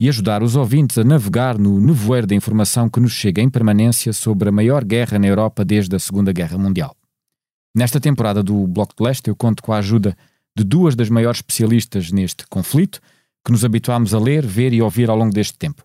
e ajudar os ouvintes a navegar no nevoeiro da informação que nos chega em permanência sobre a maior guerra na Europa desde a Segunda Guerra Mundial. Nesta temporada do Bloco de Leste, eu conto com a ajuda de duas das maiores especialistas neste conflito que nos habituámos a ler, ver e ouvir ao longo deste tempo.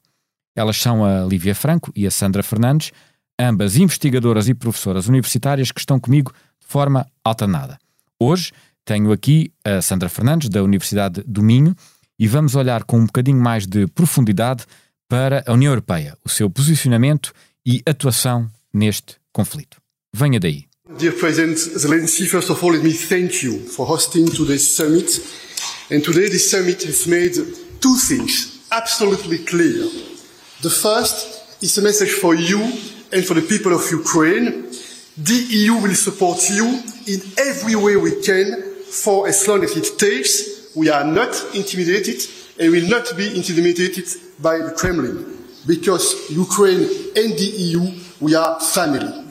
Elas são a Lívia Franco e a Sandra Fernandes, ambas investigadoras e professoras universitárias que estão comigo de forma alternada. Hoje tenho aqui a Sandra Fernandes, da Universidade do Minho, e vamos olhar com um bocadinho mais de profundidade para a União Europeia, o seu posicionamento e atuação neste conflito. Venha daí. Dear President Zelensky, first of all, let me thank you for hosting today's summit. And today, this summit has made two things absolutely clear. The first is a message for you and for the people of Ukraine. The EU will support you in every way we can for as long as it takes. We are not intimidated and will not be intimidated by the Kremlin because Ukraine and the EU, we are family.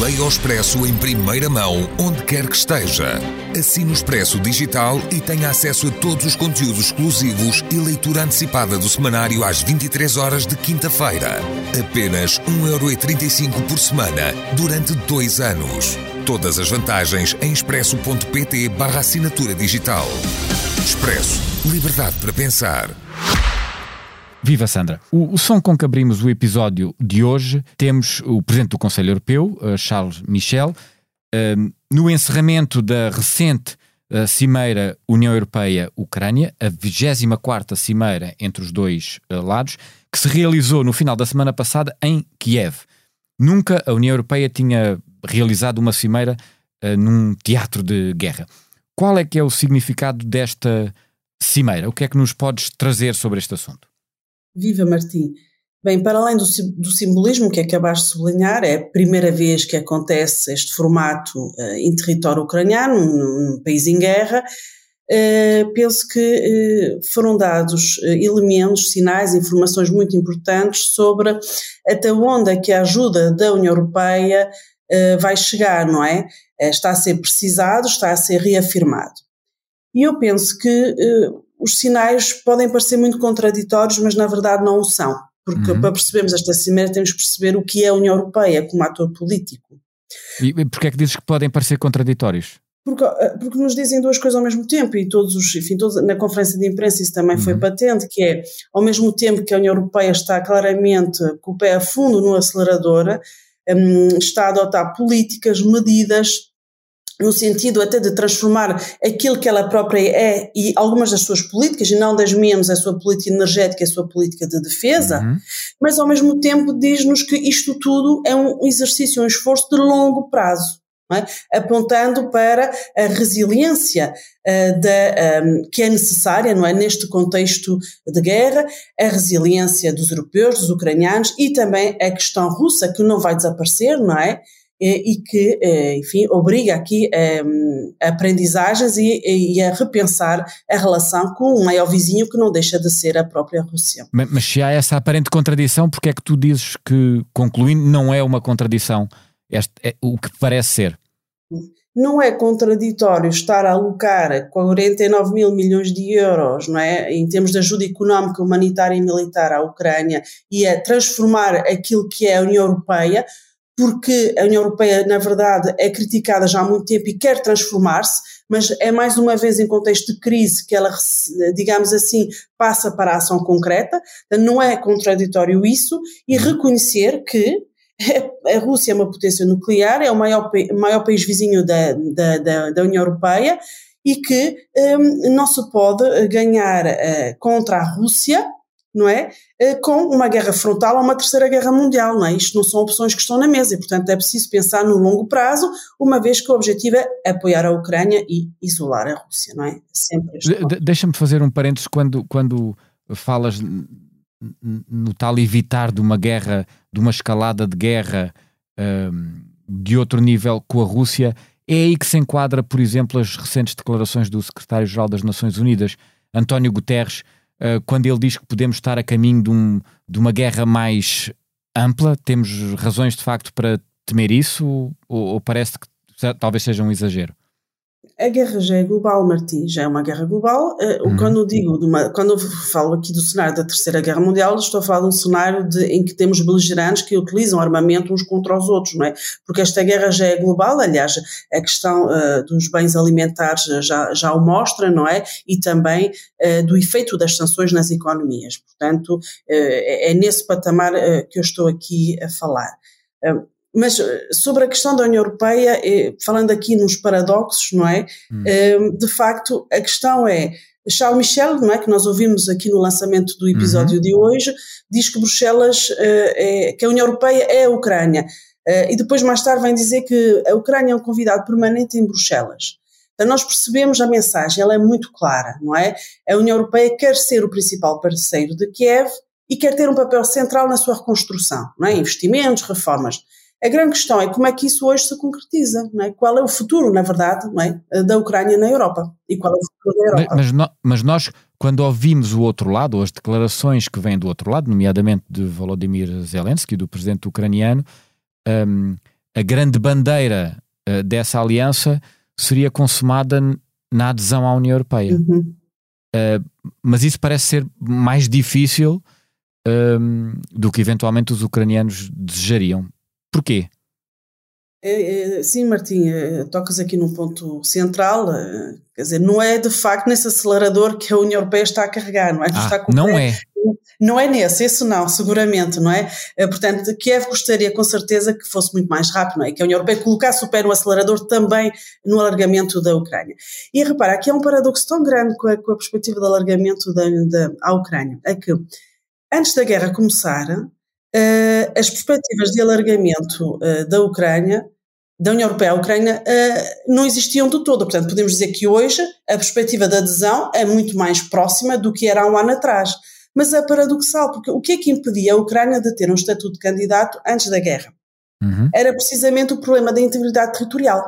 Leia o Expresso em primeira mão, onde quer que esteja. Assine o Expresso Digital e tenha acesso a todos os conteúdos exclusivos e leitura antecipada do semanário às 23 horas de quinta-feira. Apenas 1,35€ por semana, durante dois anos. Todas as vantagens em expresso.pt barra assinatura digital. Expresso. Liberdade para pensar. Viva Sandra! O, o, som com que abrimos o episódio de hoje temos o Presidente do Conselho Europeu, uh, Charles Michel, uh, no encerramento da recente uh, Cimeira União Europeia-Ucrânia, a 24 Cimeira entre os dois lados, que se realizou no final da semana passada em Kiev. Nunca a União Europeia tinha realizado uma cimeira num teatro de guerra. Qual é que é o significado desta cimeira? O que é que nos podes trazer sobre este assunto? Viva Martim! Bem, para além do, do, simbolismo que acabaste de sublinhar, é a primeira vez que acontece este formato uh, em território ucraniano, num, num país em guerra. Uh, penso que uh, foram dados elementos, sinais, informações muito importantes sobre até onde é que a ajuda da União Europeia vai chegar, não é? está a ser precisado, está a ser reafirmado. E eu penso que os sinais podem parecer muito contraditórios, mas na verdade não o são. Porque uhum. para percebermos esta cimeira temos que perceber o que é a União Europeia como ator político. E porquê é que dizes que podem parecer contraditórios? Porque, eh, porque nos dizem duas coisas ao mesmo tempo e todos os, enfim, todos, na conferência de imprensa isso também uhum. foi patente, que é, ao mesmo tempo que a União Europeia está claramente com o pé a fundo no acelerador, um, está a adotar políticas, medidas no sentido até de transformar aquilo que ela própria é e algumas das suas políticas, e não das menos a sua política energética a sua política de defesa, uhum. mas ao mesmo tempo diz-nos que isto tudo é um exercício, um esforço de longo prazo. É? apontando para a resiliência uh, da, um, que é necessária não é? neste contexto de guerra, a resiliência dos europeus, dos ucranianos e também a questão russa, que não vai desaparecer, não é? e que, eh, enfim, obriga aqui ehm, a aprendizagens e, e, a repensar a relação com um maior vizinho que não deixa de ser a própria Rússia. Mas, mas se há essa aparente contradição, porque é que tu dizes que, concluindo, não é uma contradição este, é o que parece ser? Não é contraditório estar a alocar 49 mil milhões de euros não é, em termos de ajuda económica, humanitária e militar à Ucrânia e a transformar aquilo que é a União Europeia porque a União Europeia, na verdade, é criticada já há muito tempo e quer transformar-se, mas é mais uma vez em contexto de crise que ela, digamos assim, passa para a ação concreta. Não é contraditório isso e reconhecer que A Rússia é uma potência nuclear, é o maior, maior país vizinho da, da, da, da União Europeia e que um, não se pode ganhar uh, contra a Rússia não é? Eh, com uma guerra frontal ou uma terceira guerra mundial, não é? Isto não são opções que estão na mesa e, portanto, é preciso pensar no longo prazo, uma vez que o objetivo é apoiar a Ucrânia e isolar a Rússia, não é? Sempre de Deixa-me fazer um parênteses quando, quando falas no tal evitar de uma guerra, de uma escalada de guerra um, de outro nível com a Rússia, é aí que se enquadra, por exemplo, as recentes declarações do secretário-geral das Nações Unidas, António Guterres, eh, quando ele diz que podemos estar a caminho de, um, de uma guerra mais ampla, temos razões de facto para temer isso ou, ou parece que talvez seja um exagero? A guerra já é global, Martim, já é uma guerra global. Uh, uhum. Quando digo, uma, quando falo aqui do cenário da Terceira Guerra Mundial, estou a falar de um cenário de, em que temos beligerantes que utilizam armamento uns contra os outros, não é? Porque esta guerra já é global, aliás, a questão uh, dos bens alimentares já, já o mostra, não é? E também uh, do efeito das sanções nas economias. Portanto, é, é nesse patamar que eu estou aqui a falar. Mas eh, sobre a questão da União Europeia, eh, falando aqui nos paradoxos, não é? Hum. Eh, de facto, a questão é. Charles Michel, não é, que nós ouvimos aqui no lançamento do episódio uhum. de hoje, diz que Bruxelas, é, que a União Europeia é a Ucrânia. e depois, mais tarde, vem dizer que a Ucrânia é um convidado permanente em Bruxelas. Então, nós percebemos a mensagem, ela é muito clara, não é? A União Europeia quer ser o principal parceiro de Kiev e quer ter um papel central na sua reconstrução, não é? Investimentos, reformas. A grande questão é como é que isso hoje se concretiza, é? Qual é o futuro, na verdade, não é? da Ucrânia na Europa e qual é o futuro da Europa. Mas, mas, mas nós, quando ouvimos o outro lado, ou as declarações que vêm do outro lado, nomeadamente de Volodymyr Zelensky, do presidente ucraniano, um, a grande bandeira uh, dessa aliança seria consumada na adesão à União Europeia. Uhum. Uh, mas isso parece ser mais difícil um, do que eventualmente os ucranianos desejariam. Porquê? É, é, sim, Martim, é, tocas aqui num ponto central, é, quer dizer, não é de facto nesse acelerador que a União Europeia está a carregar, não é? Ah, está não é? Não é nesse, esse não, seguramente, não é? é? Portanto, Kiev gostaria com certeza que fosse muito mais rápido, não é? Que a União Europeia colocasse o pé no acelerador também no alargamento da Ucrânia. E repara, aqui é um paradoxo tão grande com a, com a perspectiva do alargamento da, da, à Ucrânia, é que antes da guerra começar, as perspectivas de alargamento uh, da Ucrânia, da União Europeia à Ucrânia, uh, não existiam de todo. Portanto, podemos dizer que hoje a perspectiva de adesão é muito mais próxima do que era há um ano atrás. Mas é paradoxal, porque o que é que impedia a Ucrânia de ter um estatuto de candidato antes da guerra? Uhum. Era precisamente o problema da integridade territorial.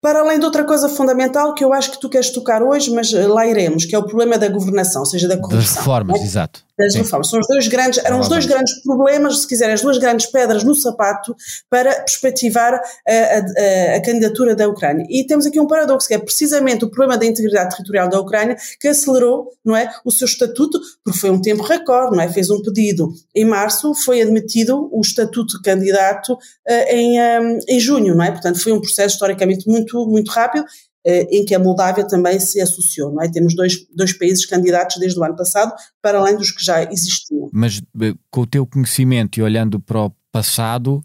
Para além de outra coisa fundamental que eu acho que tu queres tocar hoje, mas lá iremos, que é o problema da governação, ou seja, da corrupção. Das reformas, é? exato reformas. São os dois grandes, eram os dois grandes problemas, se quiser, as duas grandes pedras no sapato para perspectivar a, a, a, candidatura da Ucrânia. E temos aqui um paradoxo, que é precisamente o problema da integridade territorial da Ucrânia que acelerou, não é, o seu estatuto, porque foi um tempo recorde, não é? Fez um pedido em março, foi admitido o estatuto de candidato uh, em, um, em junho, não é? Portanto, foi um processo historicamente muito, muito rápido eh, em que a Moldávia também se associou. Não é? Temos dois, dois países candidatos desde o ano passado, para além dos que já existiam. Mas eh, com o teu conhecimento e olhando para o passado,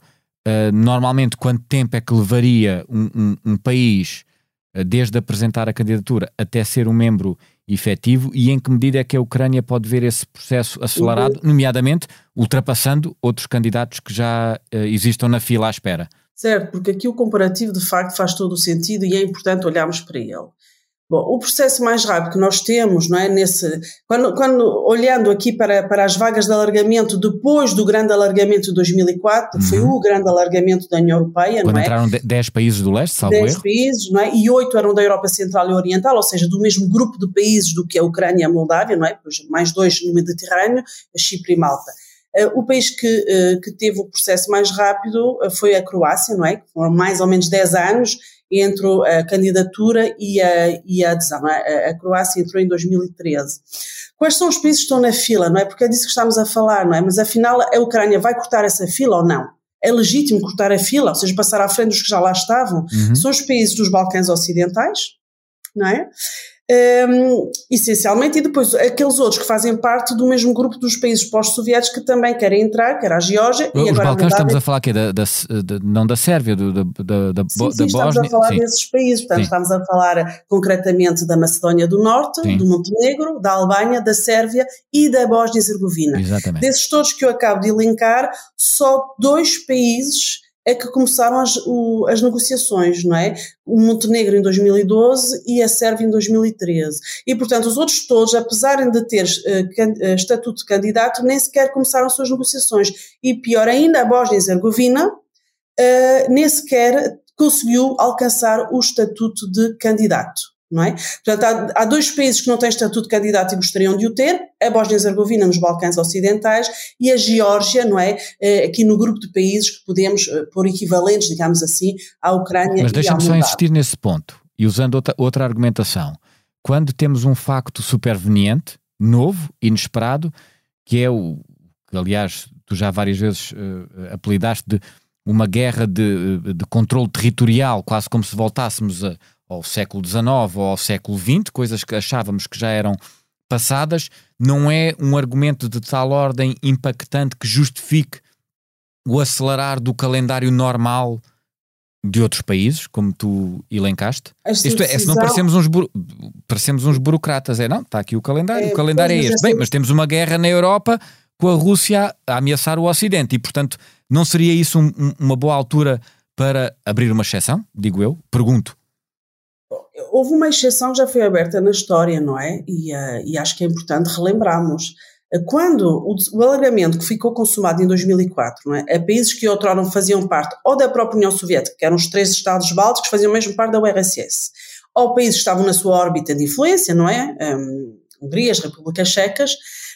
uh, normalmente quanto tempo é que levaria um, um, um país, desde apresentar a candidatura até ser um membro efetivo, e em que medida é que a Ucrânia pode ver esse processo acelerado, uhum. nomeadamente ultrapassando outros candidatos que já existam na fila à espera? Certo? Porque aqui o comparativo de facto faz todo o sentido e é importante olharmos para ele. Bom, o processo mais rápido que nós temos, não é? Nesse, quando, quando olhando aqui para, para as vagas de alargamento depois do grande alargamento de 2004, uhum. foi o grande alargamento da União Europeia, quando não é? entraram 10 países do leste, salvo 10 países, não é? E 8 eram da Europa Central e Oriental, ou seja, do mesmo grupo de países do que a Ucrânia e a Moldávia, não é? mais dois no Mediterrâneo, a Chipre e Malta. Eh, o país que, eh, que teve o processo mais rápido eh, foi a Croácia, não é? Foram mais ou menos 10 anos entre a candidatura e a, e a adesão. É? A Croácia entrou em 2013. Quais são os países que estão na fila, não é? Porque é disso que estamos a falar, não é? Mas afinal a Ucrânia vai cortar essa fila ou não? É legítimo cortar a fila, ou seja, passar à frente dos que já lá estavam? Uhum. São os países dos Balcãs Ocidentais, não é? Um, essencialmente, e depois aqueles outros que fazem parte do mesmo grupo dos países pós-soviéticos que também querem entrar, que era a Geórgia. Os e agora Balcãs estamos a falar aqui da, da, da, não da Sérvia, do, da, da, sim, sim, estamos Bósnia. a falar sim. desses países, portanto Sim. estamos a falar concretamente da Macedónia do Norte, Sim. do Montenegro, da Albânia, da Sérvia e da Bósnia e Herzegovina. Exatamente. Desses todos que eu acabo de elencar, só dois países é que começaram as, o- as negociações, não é? O Montenegro em 2012 e a Sérvia em 2013. E, portanto, os outros todos, apesar de ter eh, estatuto de candidato, nem sequer começaram as suas negociações. E, pior ainda, a Bósnia e Herzegovina eh, nem sequer conseguiu alcançar o estatuto de candidato. Não é? Portanto, há, há dois países que não têm estatuto de candidato e gostariam de o ter, a Bósnia e Herzegovina nos Balcãs Ocidentais e a Geórgia, não é? Eh, aqui no grupo de países que podemos eh, pôr equivalentes, digamos assim, à Ucrânia Mas e deixa-me só insistir nesse ponto e usando outra, outra argumentação. Quando temos um facto superveniente, novo, inesperado, que é o que, aliás, tu já várias vezes eh, apelidaste de uma guerra de, de controle territorial, quase como se voltássemos a- ao século XIX ou ao século XX, coisas que achávamos que já eram passadas, não é um argumento de tal ordem impactante que justifique o acelerar do calendário normal de outros países, como tu elencaste? Esta Isto é, é se não decisão- parecemos uns, buro- parecemos uns burocratas, é não, está aqui o calendário, É, o calendário é este. Bem, esta- mas temos uma guerra na Europa com a Rússia a ameaçar o Ocidente e, portanto, não seria isso um- um- uma boa altura para abrir uma exceção? Digo eu, pergunto. Houve uma exceção que já foi aberta na história, não é? E, eh, e acho que é importante relembrarmos. Eh, Quando o, alargamento que ficou consumado em 2004, não é? A países que outrora faziam parte ou da própria União Soviética, que eram os três Estados bálticos, faziam mesmo parte da URSS, ou países que estavam na sua órbita de influência, não é? Um, Hungria, as Repúblicas Checas,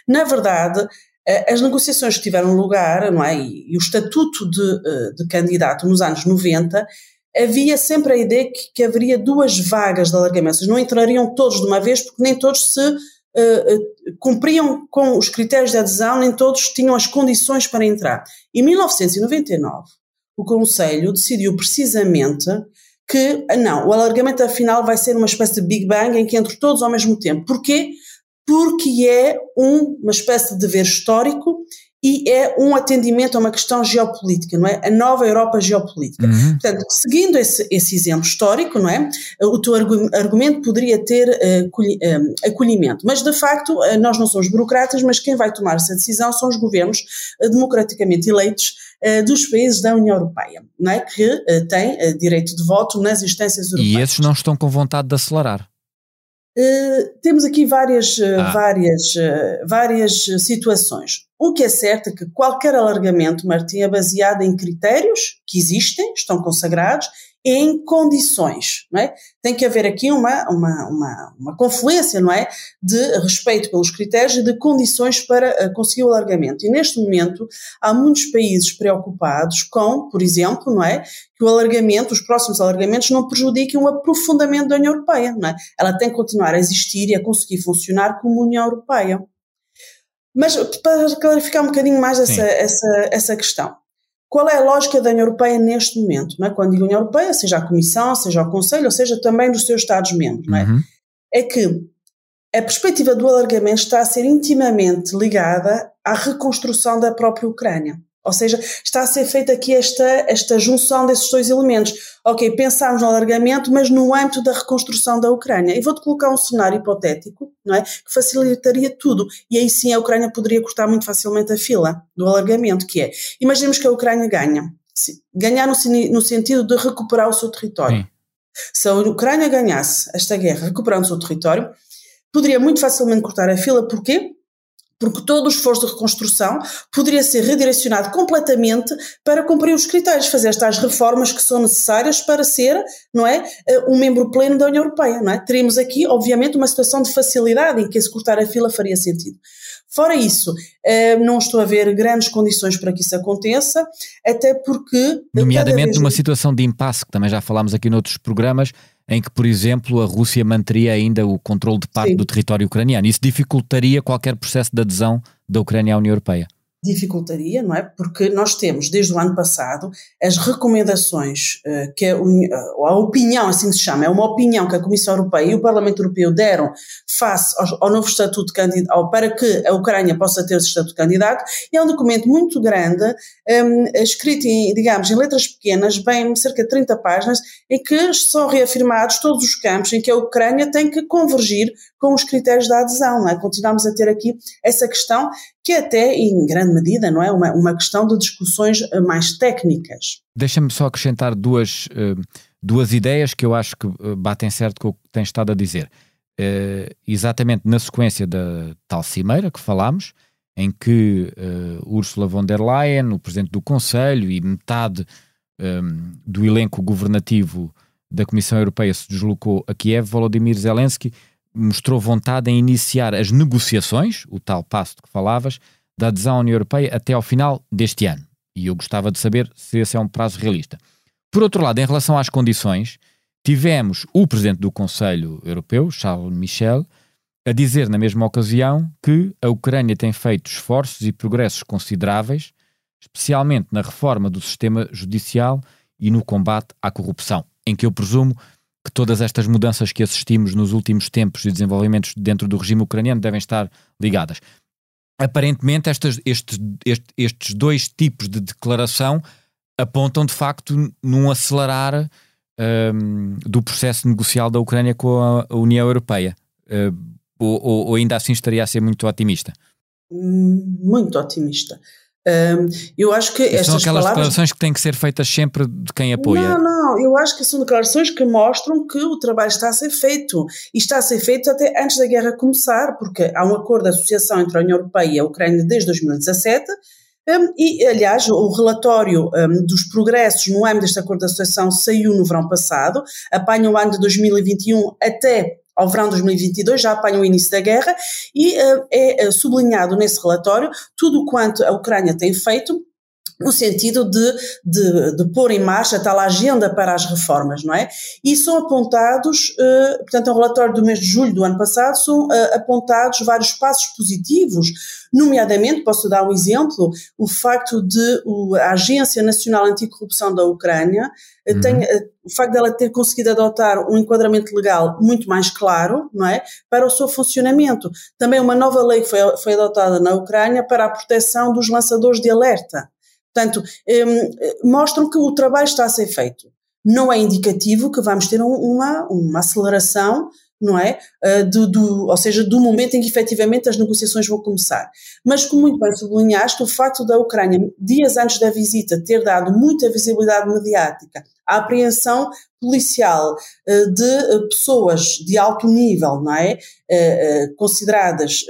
na verdade, eh, as negociações que tiveram lugar, não é? E, e o estatuto de, de candidato nos anos 90 havia sempre a ideia que, que haveria duas vagas de alargamento, não entrariam todos de uma vez, porque nem todos se eh, cumpriam com os critérios de adesão, nem todos tinham as condições para entrar. Em 1999, o Conselho decidiu precisamente que, ah, não, o alargamento afinal vai ser uma espécie de Big Bang em que entram todos ao mesmo tempo. Porquê? Porque é um- uma espécie de dever histórico e é um atendimento a uma questão geopolítica, não é? A nova Europa geopolítica. Portanto, seguindo esse, esse exemplo histórico, não é? O teu argu- argumento poderia ter eh, acolhimento. Mas, de facto, eh, nós não somos burocratas, mas quem vai tomar essa decisão são os governos eh, democraticamente eleitos dos países da União Europeia, não é? Que têm direito de voto nas instâncias europeias. E esses não estão com vontade de acelerar. Uh, temos aqui várias, uh, Ah. várias, uh, várias uh, situações. O que é certo é que qualquer alargamento, Martim, é baseado em critérios que existem, estão consagrados, em condições, não é? Tem que haver aqui uma, uma, uma, uma confluência, não é? De respeito pelos critérios e de condições para uh, conseguir o alargamento. E neste momento há muitos países preocupados com, por exemplo, não é? Que o alargamento, os próximos alargamentos não prejudiquem o aprofundamento da União Europeia, não é? Ela tem que continuar a existir e a conseguir funcionar como União Europeia. Mas para clarificar um bocadinho mais essa, essa, essa questão, qual é a lógica da União Europeia neste momento? Não é? Quando digo União Europeia, seja a Comissão, seja o Conselho, ou seja também dos seus Estados-membros, não é? Uhum. É que a perspectiva do alargamento está a ser intimamente ligada à reconstrução da própria Ucrânia. Ou seja, está a ser feita aqui esta, esta junção desses dois elementos. Ok, pensámos no alargamento, mas no âmbito da reconstrução da Ucrânia. E vou-te colocar um cenário hipotético, não é? Que facilitaria tudo. E aí sim a Ucrânia poderia cortar muito facilmente a fila do alargamento, que é, imaginemos que a Ucrânia ganha. Ganhar no, no sentido de recuperar o seu território. Sim. Se a Ucrânia ganhasse esta guerra recuperando o seu território, poderia muito facilmente cortar a fila. Porquê? Porque todo o esforço de reconstrução poderia ser redirecionado completamente para cumprir os critérios, fazer estas reformas que são necessárias para ser, não é, eh, um membro pleno da União Europeia, não é? Teríamos aqui, obviamente, uma situação de facilidade em que esse cortar a fila faria sentido. Fora isso, eh, não estou a ver grandes condições para que isso aconteça, até porque... eh, Nomeadamente vez numa situação de impasse, que também já falámos aqui noutros programas, em que, por exemplo, a Rússia manteria ainda o controle de parte Sim. do território ucraniano. Isso dificultaria qualquer processo de adesão da Ucrânia à União Europeia. Dificultaria, não é? Porque nós temos, desde o ano passado, as recomendações uh, que a, a, opinião, assim se chama, é uma opinião que a Comissão Europeia e o Parlamento Europeu deram face ao, ao novo estatuto de candidato, para que a Ucrânia possa ter esse estatuto de candidato, e é um documento muito grande, um, escrito em, digamos, em letras pequenas, bem cerca de 30 páginas, em que são reafirmados todos os campos em que a Ucrânia tem que convergir com os critérios da adesão, não é? Continuamos a ter aqui essa questão que é até, em grande medida, não é uma, uma questão de discussões eh, mais técnicas. Deixa-me só acrescentar duas, eh, duas ideias que eu acho que eh, batem certo com o que tens estado a dizer. exatamente na sequência da tal cimeira que falámos, em que Ursula von der Leyen, o presidente do Conselho e metade do elenco governativo da Comissão Europeia se deslocou a Kiev, Volodymyr Zelensky mostrou vontade em iniciar as negociações, o tal passo de que falavas, da adesão à União Europeia até ao final deste ano. E eu gostava de saber se esse é um prazo realista. Por outro lado, em relação às condições, tivemos o Presidente do Conselho Europeu, Charles Michel, a dizer na mesma ocasião que a Ucrânia tem feito esforços e progressos consideráveis, especialmente na reforma do sistema judicial e no combate à corrupção, em que eu presumo que todas estas mudanças que assistimos nos últimos tempos e desenvolvimentos dentro do regime ucraniano devem estar ligadas. Aparentemente, estas, estes, estes, estes dois tipos de declaração apontam de facto num acelerar um, do processo negocial da Ucrânia com a União Europeia. Uh, ou, ou, ainda assim estaria a ser muito otimista? Hum, muito otimista. Um, eu acho que estas são aquelas palavras... declarações que têm que ser feitas sempre de quem apoia. Não, não, eu acho que são declarações que mostram que o trabalho está a ser feito. E está a ser feito até antes da guerra começar, porque há um acordo de associação entre a União Europeia e a Ucrânia desde 2017. Um, e, aliás, o relatório um, dos progressos no âmbito deste acordo de associação saiu no verão passado, apanha o ano de 2021 até ao verão de 2022, já apanha o início da guerra, e uh, é uh, sublinhado nesse relatório tudo quanto a Ucrânia tem feito no sentido de, de, de, pôr em marcha tal agenda para as reformas, não é? E são apontados, uh, portanto, é um relatório do mês de julho do ano passado, são uh, apontados vários passos positivos, nomeadamente, posso dar um exemplo, o facto de o, a Agência Nacional Anticorrupção da Ucrânia uhum. tem, o facto dela ter conseguido adotar um enquadramento legal muito mais claro, não é, para o seu funcionamento. Também uma nova lei foi, foi adotada na Ucrânia para a proteção dos lançadores de alerta. Portanto, um, mostram que o trabalho está a ser feito. Não é indicativo que vamos ter uma, uma aceleração não é? Uh, do, do, ou seja, do momento em que efetivamente as negociações vão começar. Mas, como muito bem sublinhaste, o facto da Ucrânia, dias antes da visita, ter dado muita visibilidade mediática à apreensão policial uh, de uh, pessoas de alto nível, não é? consideradas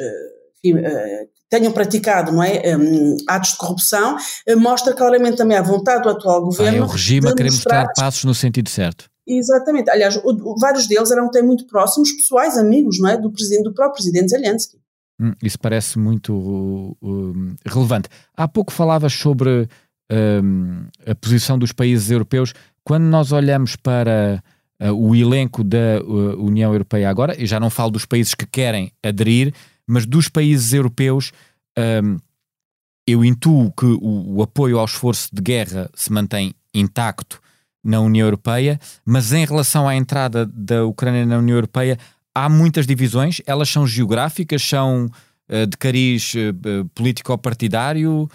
tenham praticado não é, um, atos de corrupção, mostra claramente também a vontade do atual governo. Ah, é o regime a querer mostrar, passos no sentido certo. Exatamente. Aliás, vários deles eram até muito próximos, pessoais, amigos, não é? Do presidente, do próprio presidente Zelensky. Hum, isso parece muito relevante. Há pouco falavas sobre um, a posição dos países europeus. Quando nós olhamos para uh, o elenco da uh, União Europeia agora, e já não falo dos países que querem aderir, mas dos países europeus, um, eu intuo que o, o apoio ao esforço de guerra se mantém intacto na União Europeia, mas em relação à entrada da Ucrânia na União Europeia, há muitas divisões, elas são geográficas, são uh, de cariz uh, político-partidário,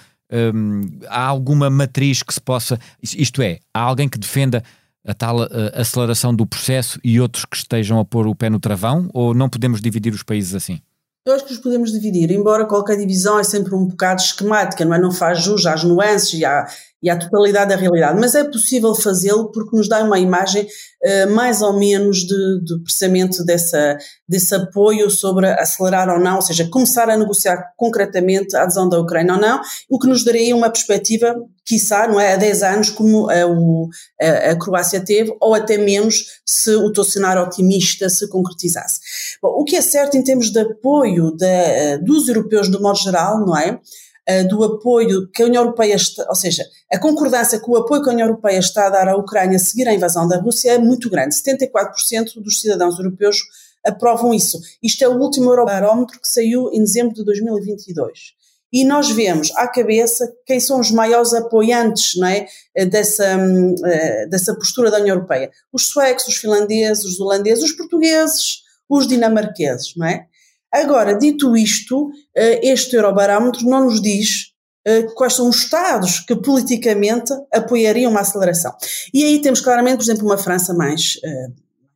um, há alguma matriz que se possa. Isto é, há alguém que defenda a tal uh, aceleração do processo e outros que estejam a pôr o pé no travão, ou não podemos dividir os países assim? Eu acho que os podemos dividir, embora qualquer divisão é sempre um bocado esquemática, não é? Não faz jus às nuances e à, e à totalidade da realidade, mas é possível fazê-lo porque nos dá uma imagem uh, mais ou menos de, de precisamente dessa, desse apoio sobre acelerar ou não, ou seja, começar a negociar concretamente a adesão da Ucrânia ou não, o que nos daria uma perspectiva, quiçá, não é, a 10 anos como a, o, a, a Croácia teve, ou até menos se o teu cenário otimista se concretizasse. Bom, o que é certo em termos de apoio de, dos europeus do modo geral, não é? Uh, do apoio que a União Europeia, está, ou seja, a concordância com o apoio que a União Europeia está a dar à Ucrânia a seguir a invasão da Rússia é muito grande. 74% dos cidadãos europeus aprovam isso. Isto é o último Eurobarómetro que saiu em dezembro de 2022. e nós vemos à cabeça quem são os maiores apoiantes não é, dessa, hum, eh, dessa postura da União Europeia. Os suecos, os finlandeses, os holandeses, os portugueses, os dinamarqueses, não é? Agora, dito isto, eh, este Eurobarómetro não nos diz eh, quais são os Estados que politicamente apoiariam uma aceleração. E aí temos claramente, por exemplo, uma França mais,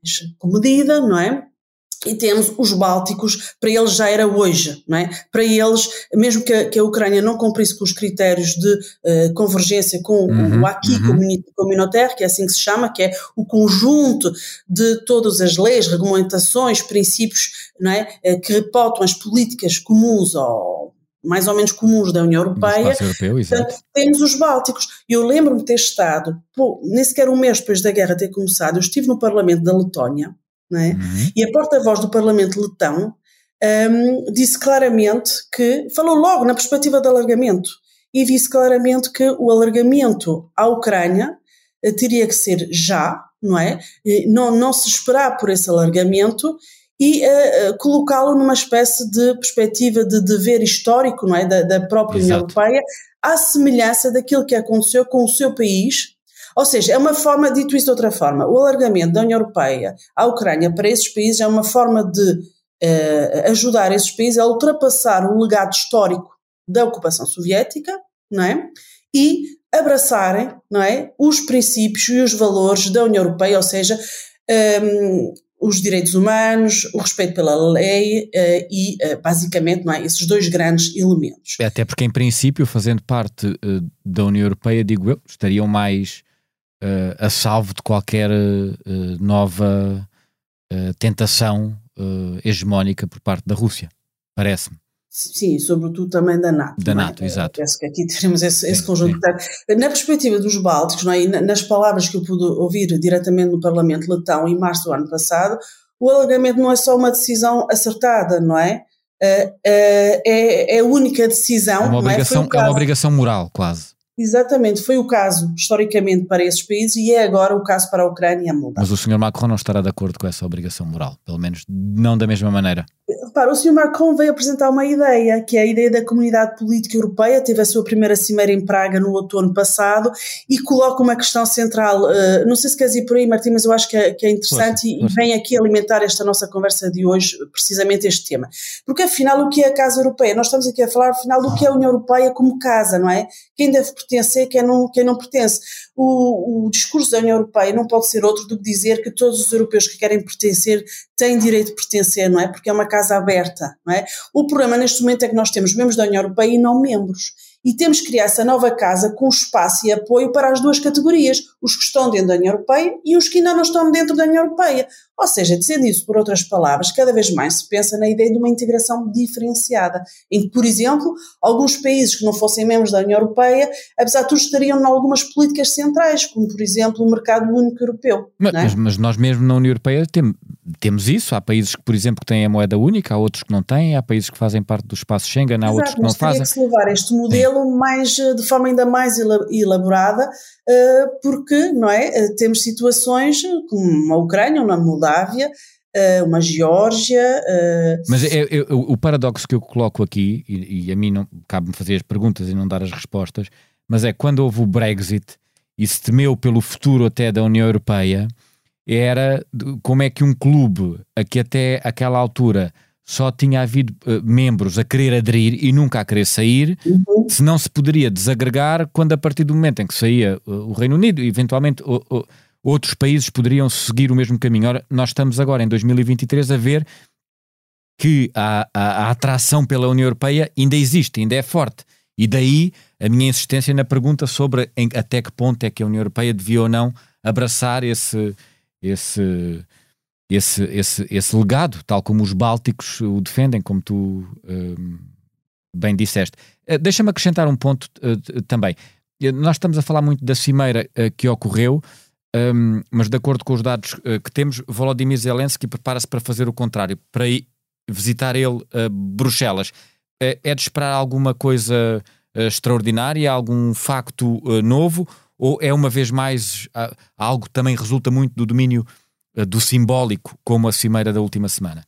mais comedida, não é? E temos os Bálticos, para eles já era hoje, não é? Para eles, mesmo que a, que a Ucrânia não cumprisse com os critérios de uh, convergência com uhum, o Acquis uhum. Communautaire, que é assim que se chama, que é o conjunto de todas as leis, regulamentações, princípios, não é? Uh, que reportam as políticas comuns ou mais ou menos comuns da União Europeia. Europeu, Portanto, temos os Bálticos. Eu lembro-me de ter estado, pô, nem sequer um mês depois da guerra ter começado, eu estive no Parlamento da Letónia, é? Uhum. E a porta-voz do Parlamento letão um, disse claramente que, falou logo na perspectiva do alargamento, e disse claramente que o alargamento à Ucrânia uh, teria que ser já, não é? não, não se esperar por esse alargamento e uh, colocá-lo numa espécie de perspectiva de dever histórico, não é? Da, da própria Exato. União Europeia, à semelhança daquilo que aconteceu com o seu país ou seja, é uma forma, dito isso de outra forma, o alargamento da União Europeia à Ucrânia para esses países é uma forma de uh, ajudar esses países a ultrapassar o legado histórico da ocupação soviética, não é? E abraçarem, não é, os princípios e os valores da União Europeia, ou seja, um, ehm, os direitos humanos, o respeito pela lei uh, e, uh, basicamente, não é, esses dois grandes elementos. Até porque, em princípio, fazendo parte uh, da União Europeia, digo eu, estariam mais uh, a salvo de qualquer uh, nova uh, tentação hegemónica por parte da Rússia, parece-me. Sim, sobretudo também da NATO. Da é? NATO, exato. Penso que aqui teremos esse, esse conjunto. Sim. Na perspectiva dos Bálticos, não é? nas palavras que eu pude ouvir diretamente no Parlamento Letão em março do ano passado, o alargamento não é só uma decisão acertada, não é? Uh, é, é a única decisão. É uma obrigação, é? é uma obrigação moral, quase. Exatamente, foi o caso historicamente para esses países e é agora o caso para a Ucrânia e a Moldávia. Mas o Sr. Macron não estará de acordo com essa obrigação moral, pelo menos não da mesma maneira. Repara, o Sr. Macron veio apresentar uma ideia, que é a ideia da Comunidade Política Europeia, teve a sua primeira cimeira em Praga no outono passado e coloca uma questão central, uh, não sei se queres ir por aí Martim, mas eu acho que é, que é interessante força, e, força. vem aqui alimentar esta nossa conversa de hoje, precisamente este tema. Porque afinal o que é a Casa Europeia? Nós estamos aqui a falar afinal do que é a União Europeia como casa, não é? Quem deve pertencer, quem não, quem não pertence. O, o discurso da União Europeia não pode ser outro do que dizer que todos os europeus que querem pertencer têm direito de pertencer, não é? Porque é uma casa aberta, não é? O problema neste momento é que nós temos membros da União Europeia e não membros e temos que criar essa nova casa com espaço e apoio para as duas categorias, os que estão dentro da União Europeia e os que ainda não estão dentro da União Europeia. Ou seja, dizendo isso por outras palavras, cada vez mais se pensa na ideia de uma integração diferenciada, em que, por exemplo, alguns países que não fossem membros da União Europeia, apesar de tudo, estariam em algumas políticas centrais, como, por exemplo, o mercado único europeu. Mas, é? mas, nós mesmo na União Europeia tem, temos isso. Há países que, por exemplo, que têm a moeda única, há outros que não têm, há países que fazem parte do espaço Schengen, há Exato, outros que não fazem. Mas que se levar este modelo mais, eh, de forma ainda mais elaborada, eh, porque não é, eh, temos situações como a Ucrânia, ou na Moldávia, uma Geórgia. Mas é, é, o paradoxo que eu coloco aqui, e, e a mim não cabe-me fazer as perguntas e não dar as respostas, mas é quando houve o Brexit e se temeu pelo futuro até da União Europeia, era como é que um clube a que até aquela altura só tinha havido uh, membros a querer aderir e nunca a querer sair, uhum. se não se poderia desagregar quando a partir do momento em que saía uh, o Reino Unido, eventualmente uh, outros países poderiam seguir o mesmo caminho. Ora, nós estamos agora em 2023 a ver que a, a, a atração pela União Europeia ainda existe, ainda é forte. E daí a minha insistência na pergunta sobre em, até que ponto é que a União Europeia devia ou não abraçar esse, esse, esse, esse, esse legado, tal como os bálticos o defendem, como tu um, bem disseste. Uh, Deixa-me acrescentar um ponto uh, também. Uh, nós estamos a falar muito da cimeira que ocorreu, um, mas de acordo com os dados que temos, Volodymyr Zelensky prepara-se para fazer o contrário, para ir visitar ele Bruxelas. é de esperar alguma coisa extraordinária, algum facto novo? Ou é uma vez mais algo que também resulta muito do domínio do simbólico, como a cimeira da última semana?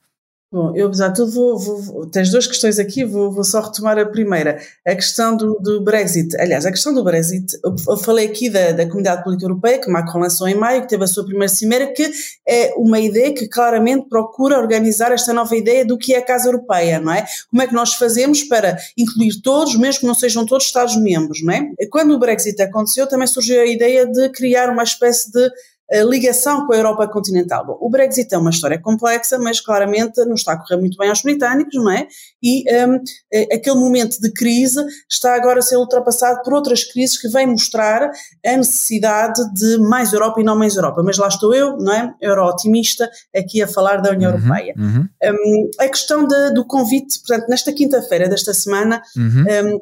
Bom, eu, apesar de tudo, vou, vou, tens duas questões aqui, vou, vou, só retomar a primeira. A questão do, do, Brexit. Aliás, a questão do Brexit, eu falei aqui da, da Comunidade Política Europeia, que Macron lançou em maio, que teve a sua primeira cimeira, que é uma ideia que claramente procura organizar esta nova ideia do que é a Casa Europeia, não é? Como é que nós fazemos para incluir todos, mesmo que não sejam todos Estados-membros, não é? Quando o Brexit aconteceu, também surgiu a ideia de criar uma espécie de a ligação com a Europa continental. Bom, o Brexit é uma história complexa, mas claramente não está a correr muito bem aos britânicos, não é? E um, é, aquele momento de crise está agora a ser ultrapassado por outras crises que vêm mostrar a necessidade de mais Europa e não mais Europa. Mas lá estou eu, não é? Euro-otimista, aqui a falar da União uhum, Europeia. Uhum. Um, a questão de, do convite, portanto, nesta quinta-feira desta semana, uhum. um,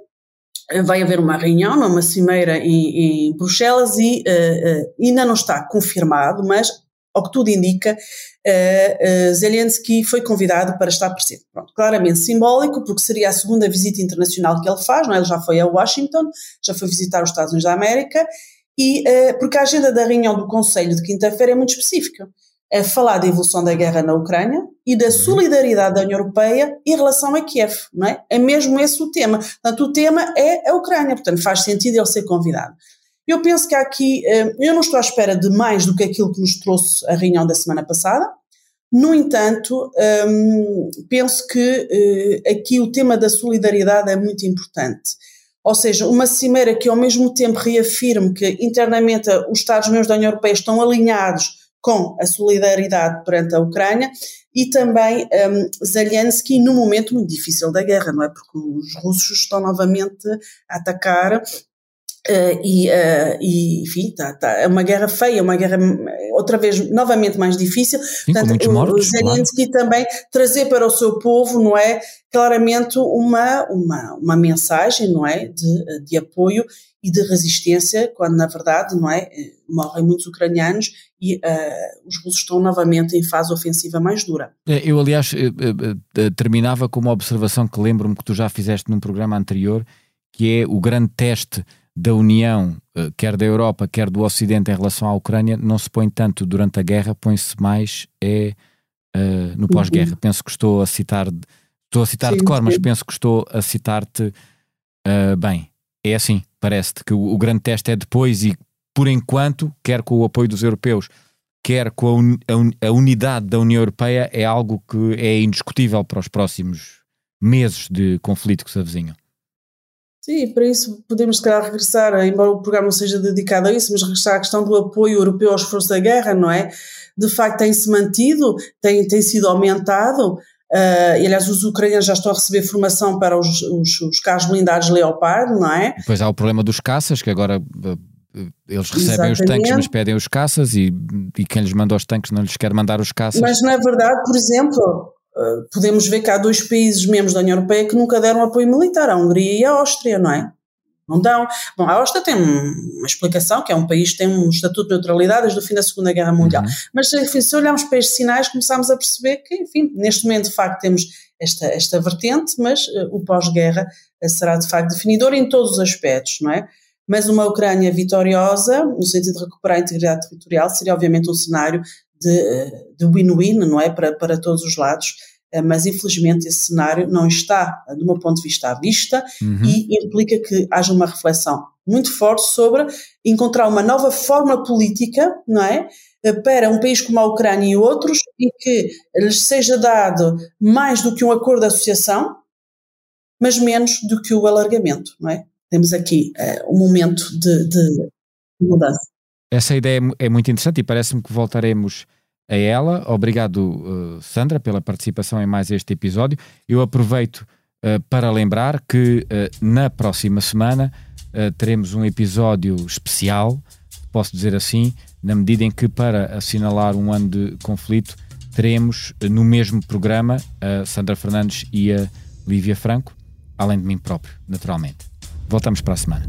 vai haver uma reunião, uma cimeira em, em Bruxelas e uh, uh, ainda não está confirmado, mas ao que tudo indica, uh, Zelensky foi convidado para estar presente. Pronto, claramente simbólico, porque seria a segunda visita internacional que ele faz, não é? ele já foi a Washington, já foi visitar os Estados Unidos da América, e porque a agenda da reunião do Conselho de quinta-feira é muito específica é falar da evolução da guerra na Ucrânia e da solidariedade da União Europeia em relação a Kiev, não é? É mesmo esse o tema. Portanto, o tema é a Ucrânia, portanto, faz sentido ele ser convidado. Eu penso que aqui, eh, eu não estou à espera de mais do que aquilo que nos trouxe a reunião da semana passada. No entanto, ehm, penso que eh, aqui o tema da solidariedade é muito importante. Ou seja, uma cimeira que ao mesmo tempo reafirme que internamente os Estados-membros da União Europeia estão alinhados com a solidariedade perante a Ucrânia e também um, Zelensky num momento muito difícil da guerra, não é? Porque os russos estão novamente a atacar Uh, e, uh, e, enfim, tá, tá, é uma guerra feia, uma guerra outra vez novamente mais difícil. Sim, Portanto, mortos, o Zelensky claro. também trazer para o seu povo, não é, claramente uma uma, uma mensagem, não é, de, de apoio e de resistência, quando na verdade, não é, morrem muitos ucranianos e uh, os russos estão novamente em fase ofensiva mais dura. É, eu, aliás, terminava com uma observação que lembro-me que tu já fizeste num programa anterior, que é o grande teste da União, eh, quer da Europa, quer do Ocidente em relação à Ucrânia, não se põe tanto durante a guerra, põe-se mais é, uh, no pós-guerra. Uhum. Penso que estou a citar, estou a citar sim, de cor, sim. mas penso que estou a citar-te uh, bem. É assim, parece-te que o, o, grande teste é depois e, por enquanto, quer com o apoio dos europeus, quer com a, un, a, a unidade da União Europeia, é algo que é indiscutível para os próximos meses de conflito que se avizinham. Sim, para isso podemos, se calhar, regressar, embora o programa não seja dedicado a isso, mas regressar à questão do apoio europeu aos esforço da guerra, não é? De facto, tem-se mantido, tem, tem sido aumentado, uh, e aliás, os ucranianos já estão a receber formação para os, os, os carros blindados Leopard, não é? Depois há o problema dos caças, que agora eh, eles recebem Exatamente. os tanques, mas pedem os caças e, e quem lhes manda os tanques não lhes quer mandar os caças. Mas não é verdade, por exemplo, podemos ver que há dois países membros da União Europeia que nunca deram apoio militar, a Hungria e a Áustria, não é? Não dão. Bom, a Áustria tem uma explicação, que é um país que tem um estatuto de neutralidade desde o fim da Segunda Guerra Mundial. Uhum. Mas enfim, se olharmos para estes sinais, começamos a perceber que, enfim, neste momento, de facto, temos esta, esta vertente, mas uh, o pós-guerra uh, será, de facto, definidor em todos os aspectos, não é? Mas uma Ucrânia vitoriosa, no sentido de recuperar a integridade territorial, seria, obviamente, um cenário de win-win, não é? Para, para todos os lados. Eh, mas infelizmente esse cenário não está, do meu ponto de vista, à vista uhum. e implica que haja uma reflexão muito forte sobre encontrar uma nova forma política, não é? Eh, para um país como a Ucrânia e outros, em que lhes seja dado mais do que um acordo de associação, mas menos do que o alargamento, não é? Temos aqui um momento de, de mudança. Essa ideia é, é muito interessante e parece-me que voltaremos a ela. Obrigado, uh, Sandra, pela participação em mais este episódio. Eu aproveito uh, para lembrar que uh, na próxima semana teremos um episódio especial, posso dizer assim, na medida em que, para assinalar um ano de conflito, teremos no mesmo programa a Sandra Fernandes e a Lívia Franco, além de mim próprio, naturalmente. Voltamos para a semana.